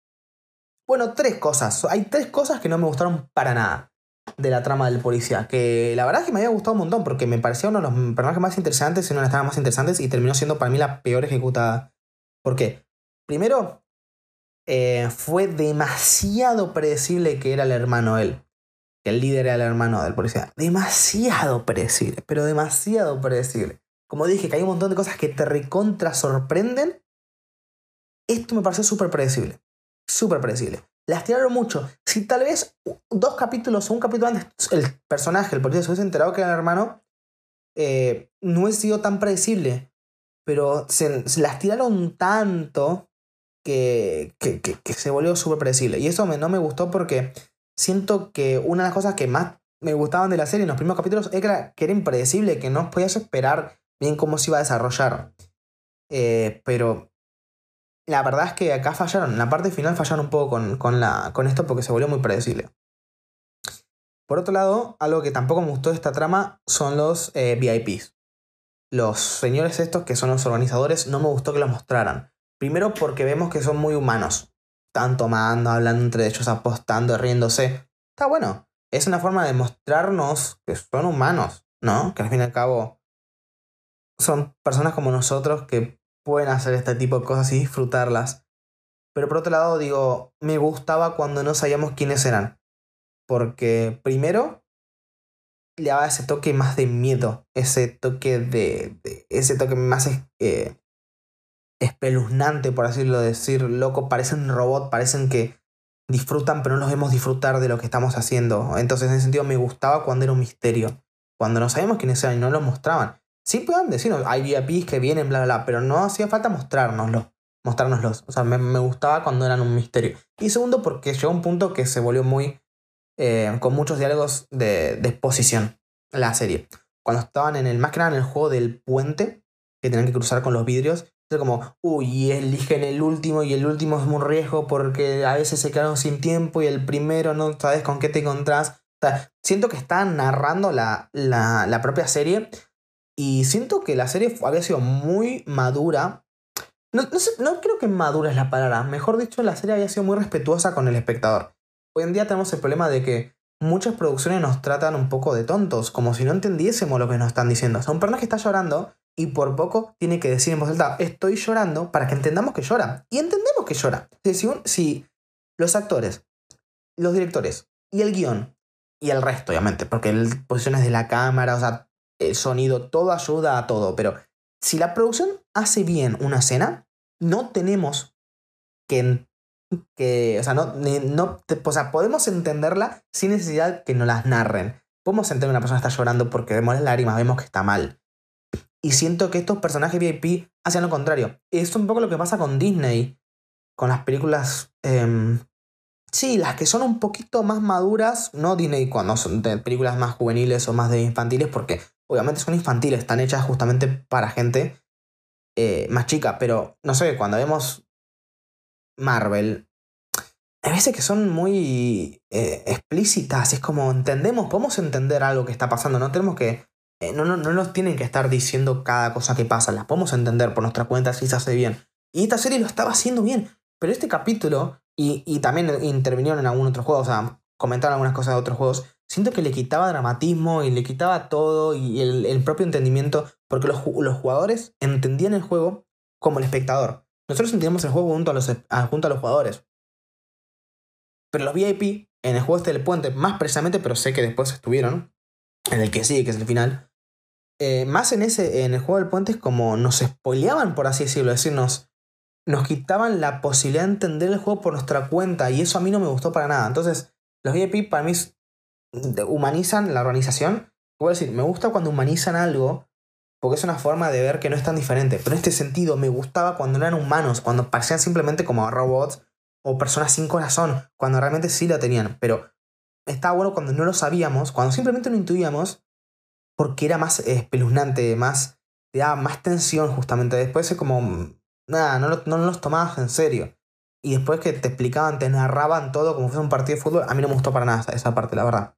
Bueno, tres cosas. Hay tres cosas que no me gustaron para nada de la trama del policía. Que la verdad es que me había gustado un montón porque me parecía uno de los personajes más interesantes y una de las tramas más interesantes y terminó siendo para mí la peor ejecutada. ¿Por qué? Primero, eh, fue demasiado predecible que era el hermano él. Que el líder era el hermano del policía. Demasiado predecible, pero demasiado predecible. Como dije, que hay un montón de cosas que te recontra sorprenden. Esto me pareció súper predecible súper predecible. Las tiraron mucho. Si tal vez dos capítulos o un capítulo antes el personaje, el policía, se hubiese enterado que era el hermano, eh, no hubiese sido tan predecible. Pero se, las tiraron tanto que, que, que, se volvió súper predecible. Y eso no me gustó porque siento que una de las cosas que más me gustaban de la serie en los primeros capítulos era que era impredecible, que no podías esperar bien cómo se iba a desarrollar. Eh, pero la verdad es que acá fallaron, en la parte final fallaron un poco con, con, esto porque se volvió muy predecible. Por otro lado, algo que tampoco me gustó de esta trama son los eh, VIPs. Los señores estos, que son los organizadores, no me gustó que los mostraran. Primero porque vemos que son muy humanos. Están tomando, hablando entre ellos, apostando, riéndose. Está bueno. Es una forma de mostrarnos que son humanos, ¿no? Que al fin y al cabo son personas como nosotros que pueden hacer este tipo de cosas y disfrutarlas. Pero por otro lado, digo, me gustaba cuando no sabíamos quiénes eran. Porque primero le daba ese toque más de miedo, ese toque de. ese toque más eh, espeluznante, por así decir, loco. Parecen robot, parecen que disfrutan, pero no los vemos disfrutar de lo que estamos haciendo. Entonces, en ese sentido, me gustaba cuando era un misterio. Cuando no sabíamos quiénes eran y no lo mostraban. Sí pueden decirnos, hay VIPs que vienen, bla, bla, bla, pero no hacía falta mostrárnoslo. Mostrárnoslos. O sea, me, gustaba cuando eran un misterio. Y segundo, porque llegó un punto que se volvió muy. Eh, con muchos diálogos de, de exposición. La serie. Cuando estaban en el. Más que nada en el juego del puente, que tenían que cruzar con los vidrios. Es como, uy, eligen el último y el último es muy riesgo porque a veces se quedaron sin tiempo y el primero no sabes con qué te encontrás. O sea, siento que están narrando la, la, la propia serie y siento que la serie había sido muy madura. No, no, creo que madura es la palabra. Mejor dicho, la serie había sido muy respetuosa con el espectador. Hoy en día tenemos el problema de que muchas producciones nos tratan un poco de tontos, como si no entendiésemos lo que nos están diciendo. O sea, un personaje está llorando y por poco tiene que decir en voz alta, estoy llorando para que entendamos que llora. Y entendemos que llora. Si, si los actores, los directores y el guion, y el resto, obviamente, porque el, posiciones de la cámara, o sea, el sonido, todo ayuda a todo, pero si la producción hace bien una escena, no tenemos que, que o sea, no, no, o sea, podemos entenderla sin necesidad que nos las narren. Podemos entender que una persona está llorando porque vemos las lágrimas, vemos que está mal. Y siento que estos personajes VIP hacen lo contrario. Es un poco lo que pasa con Disney, con las películas em, Sí, las que son un poquito más maduras, no Disney cuando son de películas más juveniles o más de infantiles, porque obviamente son infantiles, están hechas justamente para gente eh, más chica, pero no sé, cuando vemos Marvel, hay veces que son muy eh, explícitas, es como entendemos, podemos entender algo que está pasando, no tenemos que, eh, no, no, no nos tienen que estar diciendo cada cosa que pasa, las podemos entender por nuestra cuenta si se hace bien. Y esta serie lo estaba haciendo bien, pero este capítulo y, también intervinieron en algún otro juego, o sea, comentaron algunas cosas de otros juegos. Siento que le quitaba dramatismo y le quitaba todo y el, propio entendimiento, porque los, jugadores entendían el juego como el espectador. Nosotros entendíamos el juego junto a los, junto a los jugadores. Pero los VIP, en el juego este del puente, más precisamente, pero sé que después estuvieron, en el que sigue, que es el final, eh, más en ese, en el juego del puente es como nos spoileaban, por así decirlo, decirnos, nos quitaban la posibilidad de entender el juego por nuestra cuenta y eso a mí no me gustó para nada. Entonces, los VIP para mí humanizan la organización. Puedo decir, me gusta cuando humanizan algo porque es una forma de ver que no es tan diferente. Pero en este sentido, me gustaba cuando no eran humanos, cuando parecían simplemente como robots o personas sin corazón, cuando realmente sí lo tenían. Pero estaba bueno cuando no lo sabíamos, cuando simplemente lo intuíamos, porque era más espeluznante, más, te daba más tensión justamente. Después es como nada, no, no los tomabas en serio. Y después que te explicaban, te narraban todo como fuera un partido de fútbol, a mí no me gustó para nada esa parte, la verdad.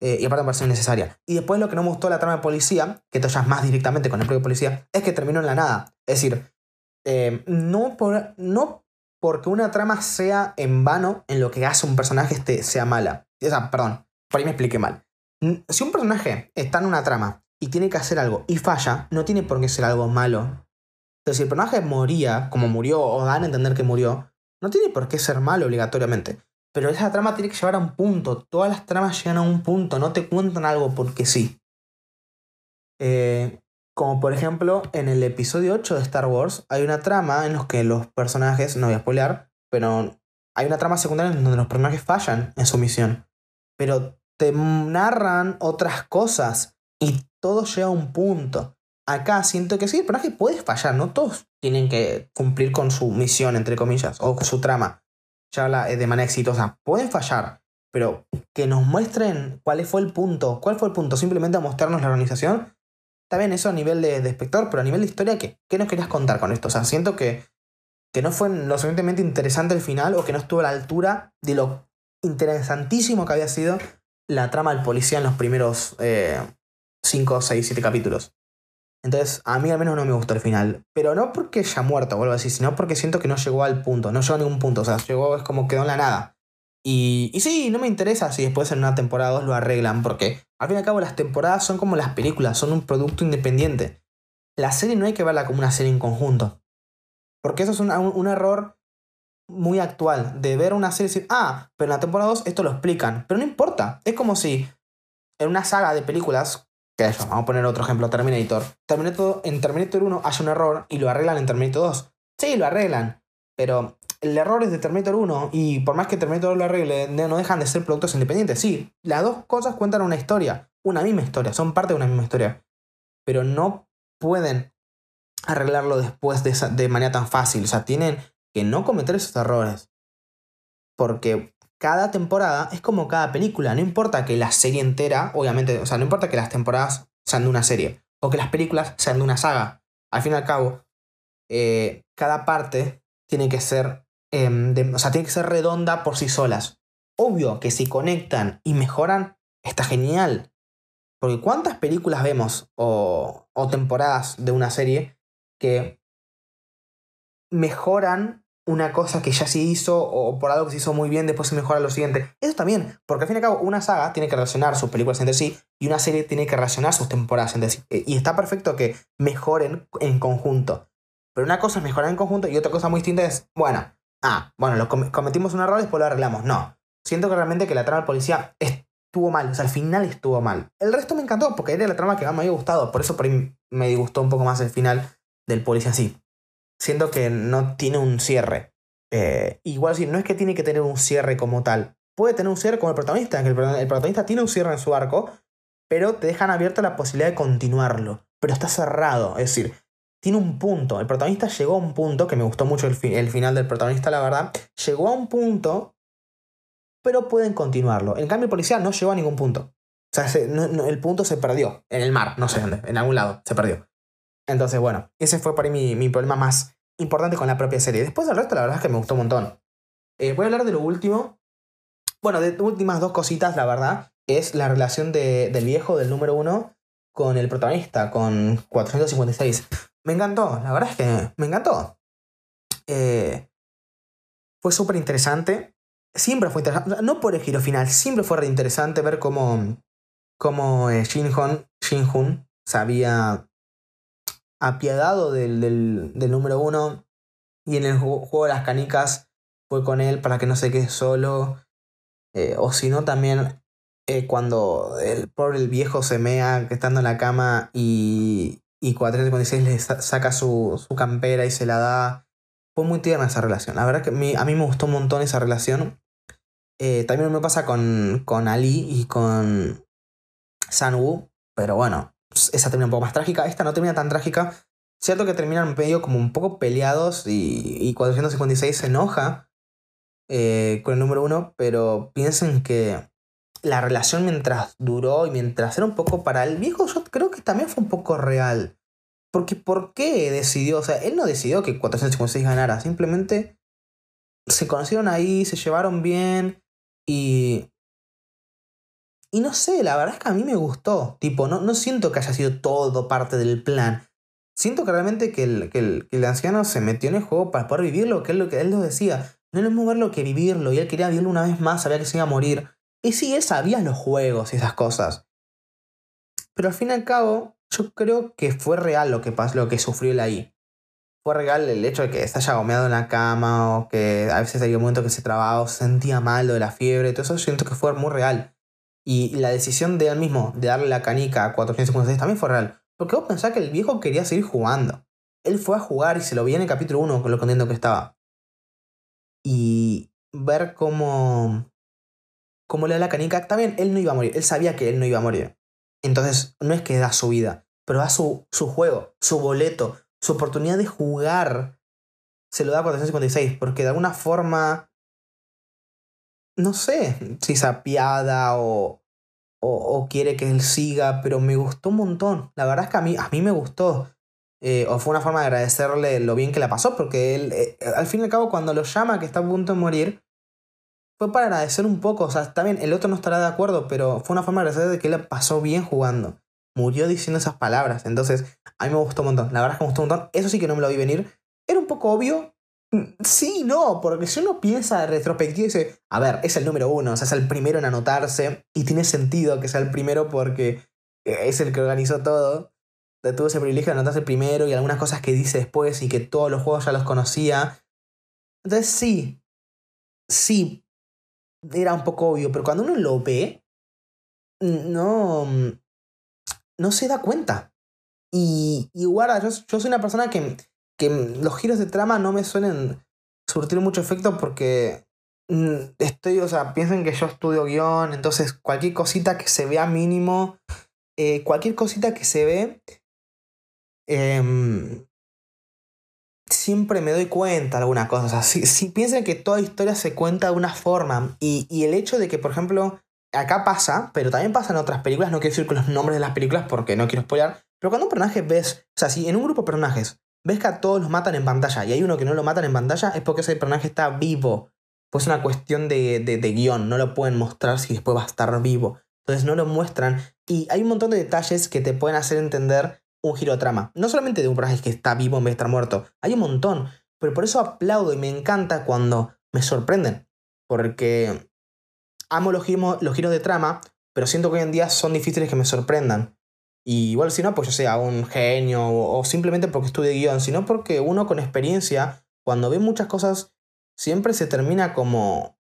Eh, y aparte me pareció innecesaria. Y después lo que no me gustó la trama de policía, que te más directamente con el propio policía, es que terminó en la nada. Es decir, eh, no, por, no porque una trama sea en vano en lo que hace un personaje este, sea mala. O sea, perdón, por ahí me expliqué mal. Si un personaje está en una trama y tiene que hacer algo y falla, no tiene por qué ser algo malo entonces, si el personaje moría, como murió, o dan a entender que murió, no tiene por qué ser malo obligatoriamente. Pero esa trama tiene que llevar a un punto. Todas las tramas llegan a un punto, no te cuentan algo porque sí. Eh, como por ejemplo, en el episodio 8 de Star Wars hay una trama en la que los personajes, no voy a spoilear, pero hay una trama secundaria en donde los personajes fallan en su misión. Pero te narran otras cosas y todo llega a un punto. Acá siento que sí, el personaje puede fallar, no todos tienen que cumplir con su misión, entre comillas, o con su trama, ya eh, de manera exitosa. Pueden fallar, pero que nos muestren cuál fue el punto, cuál fue el punto, simplemente a mostrarnos la organización. Está bien eso a nivel de, espectador, pero a nivel de historia, ¿qué, ¿qué nos querías contar con esto? O sea, siento que, que no fue lo suficientemente interesante el final o que no estuvo a la altura de lo interesantísimo que había sido la trama del policía en los primeros 5, 6, 7 capítulos. Entonces, a mí al menos no me gustó el final. Pero no porque haya muerto o algo así, sino porque siento que no llegó al punto. No llegó a ningún punto. O sea, llegó, es como quedó en la nada. Y, y sí, no me interesa si después en una temporada 2 lo arreglan, porque al fin y al cabo las temporadas son como las películas, son un producto independiente. La serie no hay que verla como una serie en conjunto. Porque eso es un, un error muy actual, de ver una serie y decir, ah, pero en la temporada 2 esto lo explican. Pero no importa. Es como si en una saga de películas que eso, vamos a poner otro ejemplo, Terminator. Terminator. En Terminator 1 hace un error y lo arreglan en Terminator 2. Sí, lo arreglan, pero el error es de Terminator 1 y por más que Terminator lo arregle, no dejan de ser productos independientes. Sí, las dos cosas cuentan una historia, una misma historia, son parte de una misma historia. Pero no pueden arreglarlo después de, de manera tan fácil. O sea, tienen que no cometer esos errores. Porque cada temporada es como cada película. No importa que la serie entera, obviamente, o sea, no importa que las temporadas sean de una serie o que las películas sean de una saga. Al fin y al cabo, eh, cada parte tiene que ser, em, o sea, tiene que ser redonda por sí solas. Obvio que si conectan y mejoran, está genial. Porque ¿cuántas películas vemos o, o temporadas de una serie que mejoran una cosa que ya se hizo o por algo que se hizo muy bien, después se mejora lo siguiente. Eso también, porque al fin y al cabo una saga tiene que relacionar sus películas entre sí y una serie tiene que relacionar sus temporadas entre sí. E, y está perfecto que mejoren en conjunto. Pero una cosa es mejorar en conjunto y otra cosa muy distinta es, bueno, ah, bueno, cometimos un error y después lo arreglamos. No. Siento que realmente que la trama del policía estuvo mal, o sea, al final estuvo mal. El resto me encantó porque era la trama que más me había gustado, por eso por me disgustó un poco más el final del policía sí siento que no tiene un cierre. Eh, igual si no es que tiene que tener un cierre como tal. Puede tener un cierre como el protagonista, que el, protagonista tiene un cierre en su arco, pero te dejan abierta la posibilidad de continuarlo. Pero está cerrado, es decir, tiene un punto. El protagonista llegó a un punto, que me gustó mucho el, el final del protagonista, la verdad. Llegó a un punto, pero pueden continuarlo. En cambio, el policía no llegó a ningún punto. O sea, el punto se perdió. En el mar, no sé dónde, en algún lado, se perdió. Entonces, bueno, ese fue para mí mi, problema más importante con la propia serie. Después del resto, la verdad es que me gustó un montón. Eh, voy a hablar de lo último. Bueno, de últimas dos cositas, la verdad, es la relación del viejo, del número uno, con el protagonista, con 456. Me encantó, la verdad es que me encantó. Eh, fue súper interesante. Siempre fue interesante, no por el giro final, siempre fue re interesante ver cómo, cómo eh, Shin, Hun sabía apiadado del, del, número uno. Y en el juego de las canicas fue con él para que no se quede solo. Eh, o si no, también eh, cuando el pobre el viejo se mea que estando en la cama y, y 456 le saca su, su, campera y se la da. Fue muy tierna esa relación. La verdad que a mí me gustó un montón esa relación. Eh, también me pasa con, con Ali y con Sanwoo. Pero bueno, esa termina un poco más trágica. Esta no termina tan trágica. Cierto que terminan medio como un poco peleados y, y 456 se enoja eh, con el número uno, pero piensen que la relación mientras duró y mientras era un poco para el viejo, yo creo que también fue un poco real. Porque ¿por qué decidió? O sea, él no decidió que 456 ganara, simplemente se conocieron ahí, se llevaron bien y y no sé, la verdad es que a mí me gustó. Tipo, no, no siento que haya sido todo parte del plan. Siento que realmente que el, que el, anciano se metió en el juego para poder vivirlo, que es lo que él lo decía. No es mismo verlo que vivirlo. Y él quería vivirlo una vez más, sabía que se iba a morir. Y sí, él sabía los juegos y esas cosas. Pero al fin y al cabo, yo creo que fue real lo que pasó, lo que sufrió él ahí. Fue real el hecho de que se haya gomeado en la cama o que a veces había un momento que se trababa o se sentía mal lo de la fiebre. Todo eso siento que fue muy real. Y la decisión de él mismo de darle la canica a 456 también fue real. Porque vos pensás que el viejo quería seguir jugando. Él fue a jugar y se lo vi en el capítulo 1 con lo contento que estaba. Y ver cómo, cómo le da la canica. Bien, él no iba a morir. Él sabía que él no iba a morir. Entonces, no es que da su vida, pero da su, su juego, su boleto, su oportunidad de jugar. Se lo da a 456. Porque de alguna forma no sé si se apiada o, o, quiere que él siga, pero me gustó un montón. La verdad es que a mí, a mí me gustó. Eh, o fue una forma de agradecerle lo bien que la pasó, porque él, eh, al fin y al cabo, cuando lo llama que está a punto de morir, fue para agradecer un poco. O sea, está bien, el otro no estará de acuerdo, pero fue una forma de agradecer de que él pasó bien jugando. Murió diciendo esas palabras. Entonces, a mí me gustó un montón. La verdad es que me gustó un montón. Eso sí que no me lo vi venir. Era un poco obvio, Sí, no, porque si uno piensa retrospectivo y dice, a ver, es el número uno, o sea, es el primero en anotarse, y tiene sentido que sea el primero porque es el que organizó todo. Tuvo ese privilegio de anotarse primero y algunas cosas que dice después y que todos los juegos ya los conocía. Entonces sí, sí, era un poco obvio, pero cuando uno lo ve, no, no se da cuenta. Y, y guarda, yo, yo soy una persona que que los giros de trama no me suelen, surtir mucho efecto porque mm, estoy, o sea, piensen que yo estudio guion, entonces cualquier cosita que se vea mínimo, eh, cualquier cosita que se ve, em, siempre me doy cuenta de alguna cosa. O sea, si, piensen que toda historia se cuenta de una forma y, y el hecho de que, por ejemplo, acá pasa, pero también pasa en otras películas, no quiero decir los nombres de las películas porque no quiero spoiler, pero cuando un personaje ves, o sea, si en un grupo de personajes ves que a todos los matan en pantalla y hay uno que no lo matan en pantalla, es porque ese personaje está vivo. Pues es una cuestión de, de, guion, no lo pueden mostrar si después va a estar vivo. Entonces no lo muestran. Y hay un montón de detalles que te pueden hacer entender un giro de trama. No solamente de un personaje que está vivo en vez de estar muerto. Hay un montón. Pero por eso aplaudo y me encanta cuando me sorprenden. Porque amo los giros, los giros de trama, pero siento que hoy en día son difíciles que me sorprendan. Y igual si no, pues yo sea un genio o, simplemente porque estudie guion, sino porque uno con experiencia, cuando ve muchas cosas, siempre se termina como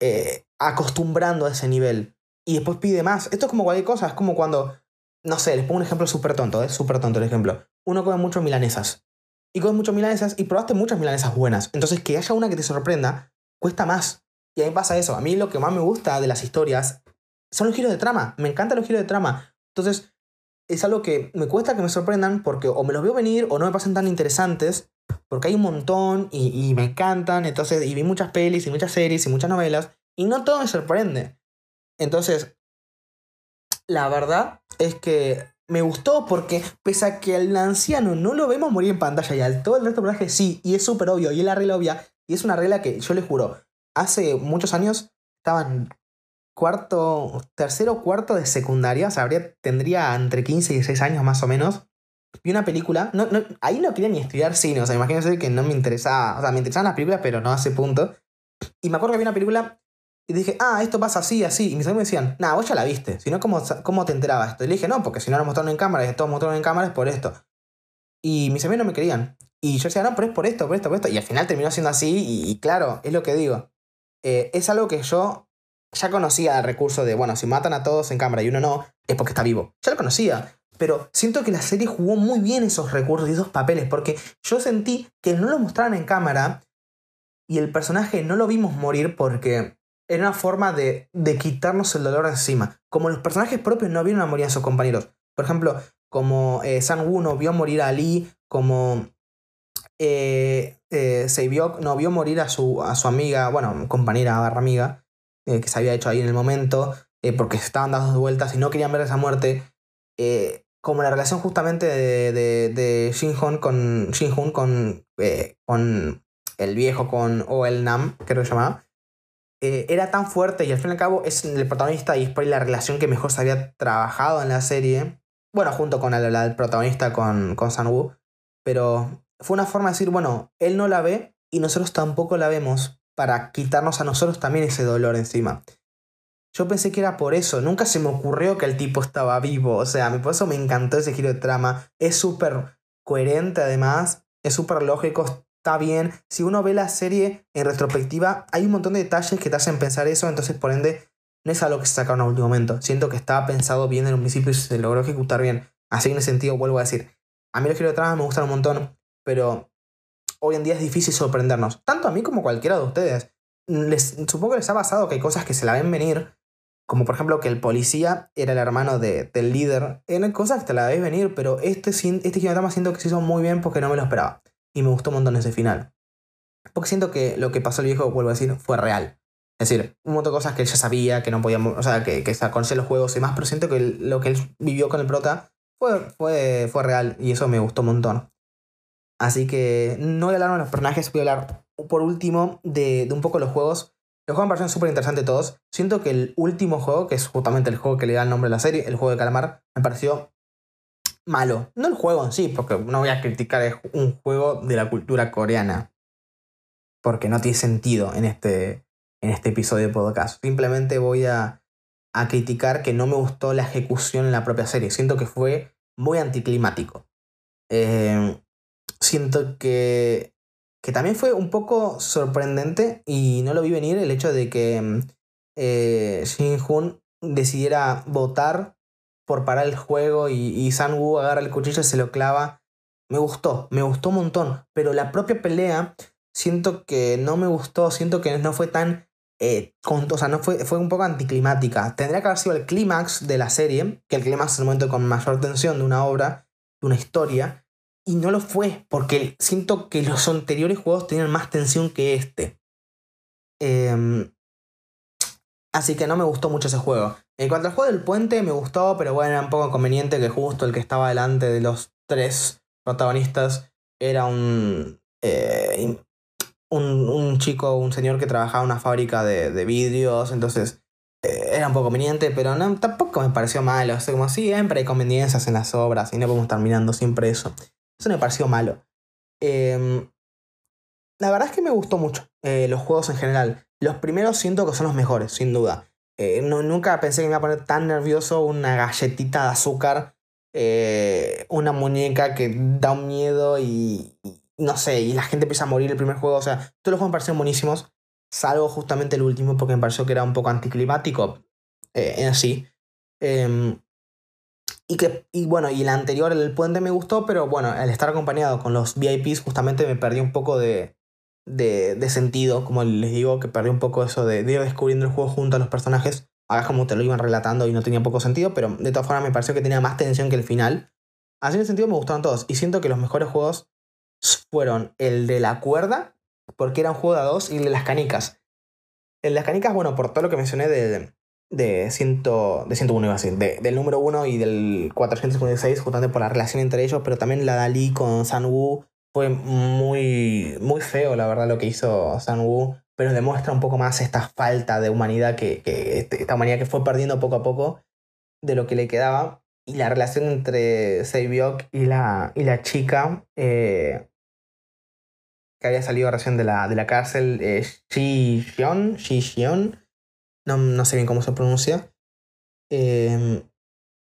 eh, acostumbrando a ese nivel. Y después pide más. Esto es como cualquier cosa, es como cuando, no sé, les pongo un ejemplo súper tonto, es ¿eh? súper tonto el ejemplo. Uno come mucho milanesas. Y comes mucho milanesas y probaste muchas milanesas buenas. Entonces que haya una que te sorprenda, cuesta más. Y a mí pasa eso. A mí lo que más me gusta de las historias son los giros de trama. Me encantan los giros de trama. Entonces, es algo que me cuesta que me sorprendan porque o me los veo venir o no me pasan tan interesantes. Porque hay un montón y, me encantan. Entonces, y vi muchas pelis y muchas series y muchas novelas. Y no todo me sorprende. Entonces, la verdad es que me gustó porque pese a que al anciano no lo vemos morir en pantalla y al todo el resto de personajes sí, y es súper obvio, y es la regla obvia, y es una regla que yo les juro, hace muchos años estaban cuarto, tercero cuarto de secundaria, o tendría entre 15 y 16 años más o menos. Vi una película, no, no, ahí no quería ni estudiar cine, o sea, imagínense que no me interesaba, o sea, me interesaban las películas, pero no a ese punto. Y me acuerdo que vi una película y dije, ah, esto pasa así, así. Y mis amigos me decían, nah, vos ya la viste, si no, ¿cómo, ¿cómo te enterabas esto? Y le dije, no, porque si no lo mostraron en cámara, y todos mostraron en cámara es por esto. Y mis amigos no me querían. Y yo decía, no, pero es por esto, por esto, por esto. Y al final terminó siendo así, y claro, es lo que digo. Eh, es algo que yo ya conocía el recurso de, bueno, si matan a todos en cámara y uno no, es porque está vivo. Ya lo conocía. Pero siento que la serie jugó muy bien esos recursos y esos papeles, porque yo sentí que no lo mostraban en cámara y el personaje no lo vimos morir porque era una forma de, de quitarnos el dolor encima. Como los personajes propios no vieron a morir a sus compañeros. Por ejemplo, como eh, San Wu no vio morir a Lee, como eh, eh, no vio morir a su, a su amiga, bueno, compañera barra amiga, eh, que se había hecho ahí en el momento, eh, porque estaban dando vueltas y no querían ver esa muerte. como la relación justamente de, de, de Shin Hun con, Shin Hun con, con el viejo, con O el Nam, creo que se llamaba, era tan fuerte y al fin y al cabo es el protagonista y es por ahí la relación que mejor se había trabajado en la serie. Bueno, junto con el, protagonista, con, con San Wu. Pero fue una forma de decir, bueno, él no la ve y nosotros tampoco la vemos para quitarnos a nosotros también ese dolor encima. Yo pensé que era por eso, nunca se me ocurrió que el tipo estaba vivo, o sea, por eso me encantó ese giro de trama, es súper coherente además, es súper lógico, está bien, si uno ve la serie en retrospectiva, hay un montón de detalles que te hacen pensar eso, entonces por ende no es algo que se sacaron a último momento, siento que estaba pensado bien en un principio y se logró ejecutar bien, así en ese sentido vuelvo a decir, a mí los giros de trama me gustan un montón, pero hoy en día es difícil sorprendernos, tanto a mí como a cualquiera de ustedes. Les, supongo que les ha pasado que hay cosas que se la ven venir, como por ejemplo que el policía era el hermano de, del líder. Eran cosas que te la ves venir, pero este, este Kinotama siento que se hizo muy bien porque no me lo esperaba. Y me gustó un montón ese final. Porque siento que lo que pasó el viejo, vuelvo a decir, fue real. Es decir, un montón de cosas que él ya sabía, que no podíamos, o sea, que, que conocía los juegos y más, pero siento que lo que él vivió con el prota fue, fue, fue real y eso me gustó un montón. Así que no voy a hablar de los personajes, voy a hablar por último de, un poco los juegos. Los juegos me parecen súper interesantes todos. Siento que el último juego, que es justamente el juego que le da el nombre a la serie, el juego de calamar, me pareció malo. No el juego en sí, porque no voy a criticar un juego de la cultura coreana. Porque no tiene sentido en este, en este episodio de podcast. Simplemente voy a, a criticar que no me gustó la ejecución en la propia serie. Siento que fue muy anticlimático. Eh, siento que, que también fue un poco sorprendente y no lo vi venir el hecho de que mm, eh, Shin Hun decidiera votar por parar el juego y, y San Wu agarra el cuchillo y se lo clava. Me gustó, me gustó un montón, pero la propia pelea siento que no me gustó, siento que no fue tan... Eh, o sea, no fue, fue un poco anticlimática. Tendría que haber sido el clímax de la serie, que el clímax es el momento con mayor tensión de una obra, de una historia, y no lo fue, porque siento que los anteriores juegos tenían más tensión que este. Em, así que no me gustó mucho ese juego. En cuanto al juego del puente, me gustó, pero bueno, era un poco conveniente que justo el que estaba delante de los tres protagonistas era un, eh, un, un, chico, un señor que trabajaba en una fábrica de, vidrios, entonces eh, era un poco conveniente, pero tampoco me pareció malo. O sea, como siempre hay conveniencias en las obras y no podemos estar mirando siempre eso. Eso me pareció malo. Em, la verdad es que me gustó mucho eh, los juegos en general. Los primeros siento que son los mejores, sin duda. Eh, no, nunca pensé que me iba a poner tan nervioso una galletita de azúcar, eh, una muñeca que da un miedo y, no sé, y la gente empieza a morir el primer juego. O sea, todos los juegos me parecieron buenísimos, salvo justamente el último porque me pareció que era un poco anticlimático en así. Em, y que, y bueno, y el anterior, el puente me gustó, pero bueno, al estar acompañado con los VIPs, justamente me perdí un poco de, de, de sentido, como les digo, que perdí un poco eso de, ir descubriendo el juego junto a los personajes. Ahora como te lo iban relatando y no tenía poco sentido, pero de todas formas me pareció que tenía más tensión que el final. Así en ese sentido me gustaron todos. Y siento que los mejores juegos fueron el de la cuerda, porque era un juego de a dos, y el de las canicas. El de las canicas, bueno, por todo lo que mencioné de, de, ciento, de 101, iba a decir, del número 1 y del 456, justamente por la relación entre ellos, pero también la Dalí con San Wu fue muy, muy feo, la verdad, lo que hizo San Wu, pero demuestra un poco más esta falta de humanidad que, que este, esta humanidad que fue perdiendo poco a poco de lo que le quedaba. Y la relación entre Seibyok y la, y la chica, eh, que había salido recién de la, de la cárcel, eh, Shi Xion, no, no sé bien cómo se pronuncia. Em,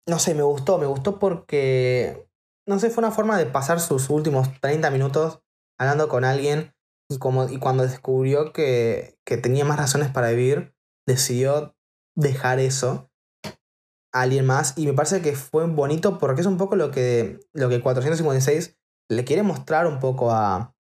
no sé, me gustó, me gustó porque, no sé, fue una forma de pasar sus últimos 30 minutos hablando con alguien y, como, y cuando descubrió que, que tenía más razones para vivir, decidió dejar eso a alguien más y me parece que fue bonito porque es un poco lo que, lo que 456 le quiere mostrar un poco a,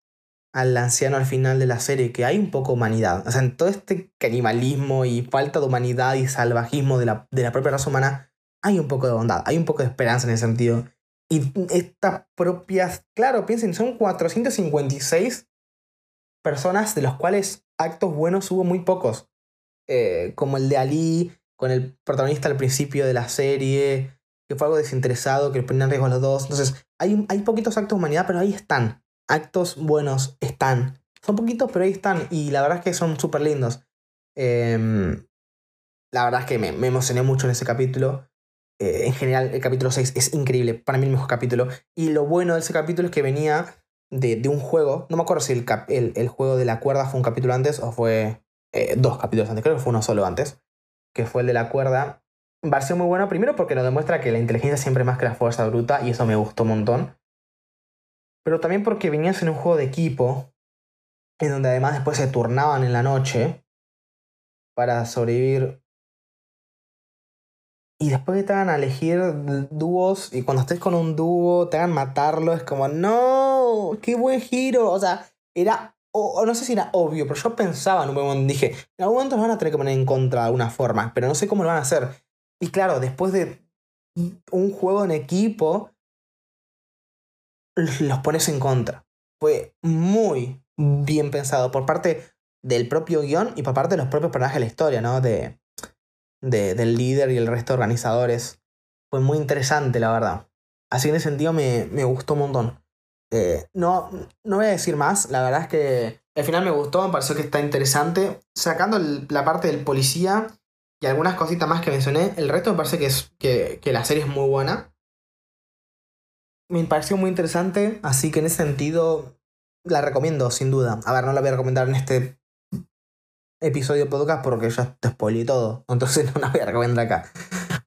al anciano al final de la serie, que hay un poco de humanidad. O sea, en todo este canibalismo y falta de humanidad y salvajismo de la, de la propia raza humana, hay un poco de bondad, hay un poco de esperanza en ese sentido. Y estas propias, claro, piensen, son 456 personas de los cuales actos buenos hubo muy pocos. Eh, como el de Ali, con el protagonista al principio de la serie, que fue algo desinteresado, que le ponían riesgo a los dos. Entonces, hay, hay poquitos actos de humanidad, pero ahí están actos buenos están. Son poquitos, pero ahí están. Y la verdad es que son súper lindos. Em, la verdad es que me, emocioné mucho en ese capítulo. Eh, en general, el capítulo 6 es increíble. Para mí, el mejor capítulo. Y lo bueno de ese capítulo es que venía de, un juego. No me acuerdo si el, el, juego de la cuerda fue un capítulo antes o fue eh, dos capítulos antes. Creo que fue uno solo antes. Que fue el de la cuerda. Va a ser muy bueno, primero porque nos demuestra que la inteligencia siempre más que la fuerza bruta. Y eso me gustó un montón pero también porque venías en un juego de equipo, en donde además después se turnaban en la noche para sobrevivir. Y después que te hagan a elegir dúos, y cuando estés con un dúo, te hagan matarlo, es como, no, qué buen giro. O sea, era, o, no sé si era obvio, pero yo pensaba en un momento, dije, en algún momento lo van a tener que poner en contra de alguna forma, pero no sé cómo lo van a hacer. Y claro, después de un juego en equipo, los pones en contra. Fue muy bien pensado por parte del propio guion y por parte de los propios personajes de la historia, ¿no? De, de, del líder y el resto de organizadores. Fue muy interesante, la verdad. Así en ese sentido me, me gustó un montón. Eh, no, no voy a decir más, la verdad es que al final me gustó, me pareció que está interesante. Sacando la parte del policía y algunas cositas más que mencioné, el resto me parece que, es, que, que la serie es muy buena me pareció muy interesante, así que en ese sentido la recomiendo, sin duda. A ver, no la voy a recomendar en este episodio podcast porque ya te spoilé todo, entonces no la voy a recomendar acá.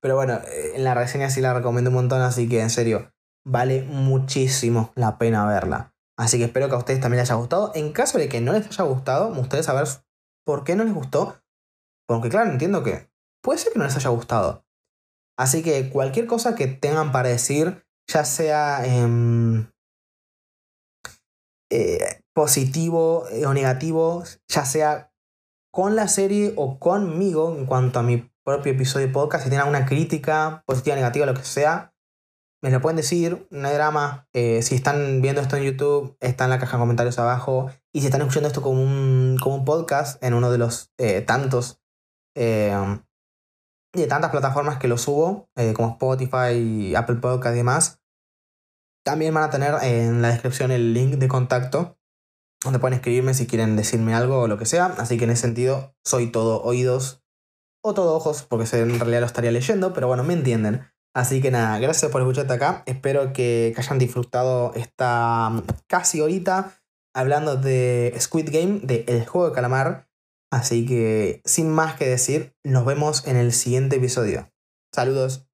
Pero bueno, en la reseña sí la recomiendo un montón, así que en serio, vale muchísimo la pena verla. Así que espero que a ustedes también les haya gustado. En caso de que no les haya gustado, me gustaría saber por qué no les gustó. Porque claro, entiendo que puede ser que no les haya gustado. Así que cualquier cosa que tengan para decir, ya sea eh, positivo eh, o negativo, ya sea con la serie o conmigo en cuanto a mi propio episodio de podcast, si tienen alguna crítica positiva, negativa, lo que sea, me lo pueden decir, no hay drama. Eh, si están viendo esto en YouTube, está en la caja de comentarios abajo. Y si están escuchando esto como un, como un podcast en uno de los tantos y de tantas plataformas que lo subo, como Spotify, Apple Podcast y demás, también van a tener en la descripción el link de contacto donde pueden escribirme si quieren decirme algo o lo que sea. Así que en ese sentido, soy todo oídos o todo ojos, porque en realidad lo estaría leyendo, pero bueno, me entienden. Así que nada, gracias por escucharte acá. Espero que, hayan disfrutado esta mm, casi horita hablando de Squid Game, de El Juego de Calamar. Así que sin más que decir, nos vemos en el siguiente episodio. Saludos.